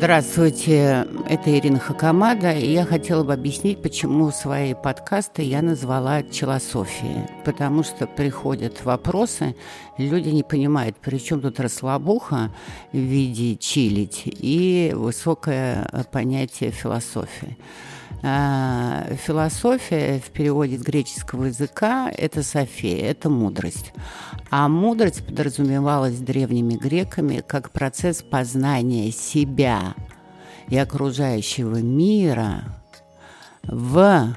Здравствуйте, это Ирина Хакамада, и я хотела бы объяснить, почему свои подкасты я назвала «Челософией». Потому что приходят вопросы, люди не понимают, при чем тут расслабуха в виде чилить и высокое понятие философии. А, философия в переводе с греческого языка – это София, это мудрость. А мудрость подразумевалась древними греками как процесс познания себя и окружающего мира в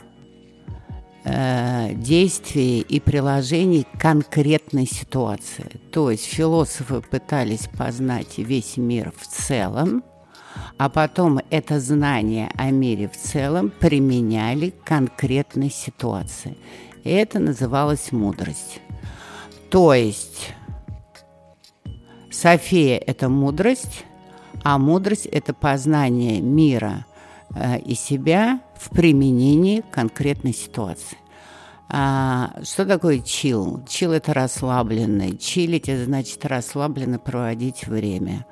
э, действии и приложении конкретной ситуации. То есть философы пытались познать весь мир в целом, а потом это знание о мире в целом применяли к конкретной ситуации. И это называлось мудрость. То есть София – это мудрость, а мудрость – это познание мира э, и себя в применении конкретной ситуации. А, что такое чил? Чил – это расслабленный. Чилить – это значит расслабленно проводить время.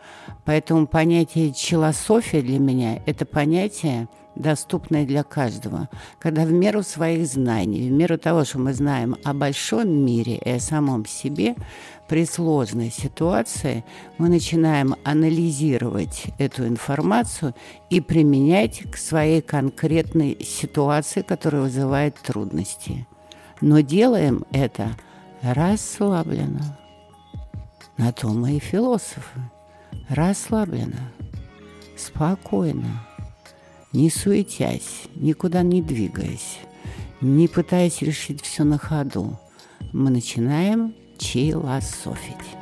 Поэтому понятие чилософия для меня – это понятие, доступное для каждого. Когда в меру своих знаний, в меру того, что мы знаем о большом мире и о самом себе, при сложной ситуации мы начинаем анализировать эту информацию и применять к своей конкретной ситуации, которая вызывает трудности но делаем это расслабленно. На то мы и философы. Расслабленно, спокойно, не суетясь, никуда не двигаясь, не пытаясь решить все на ходу. Мы начинаем чилософить.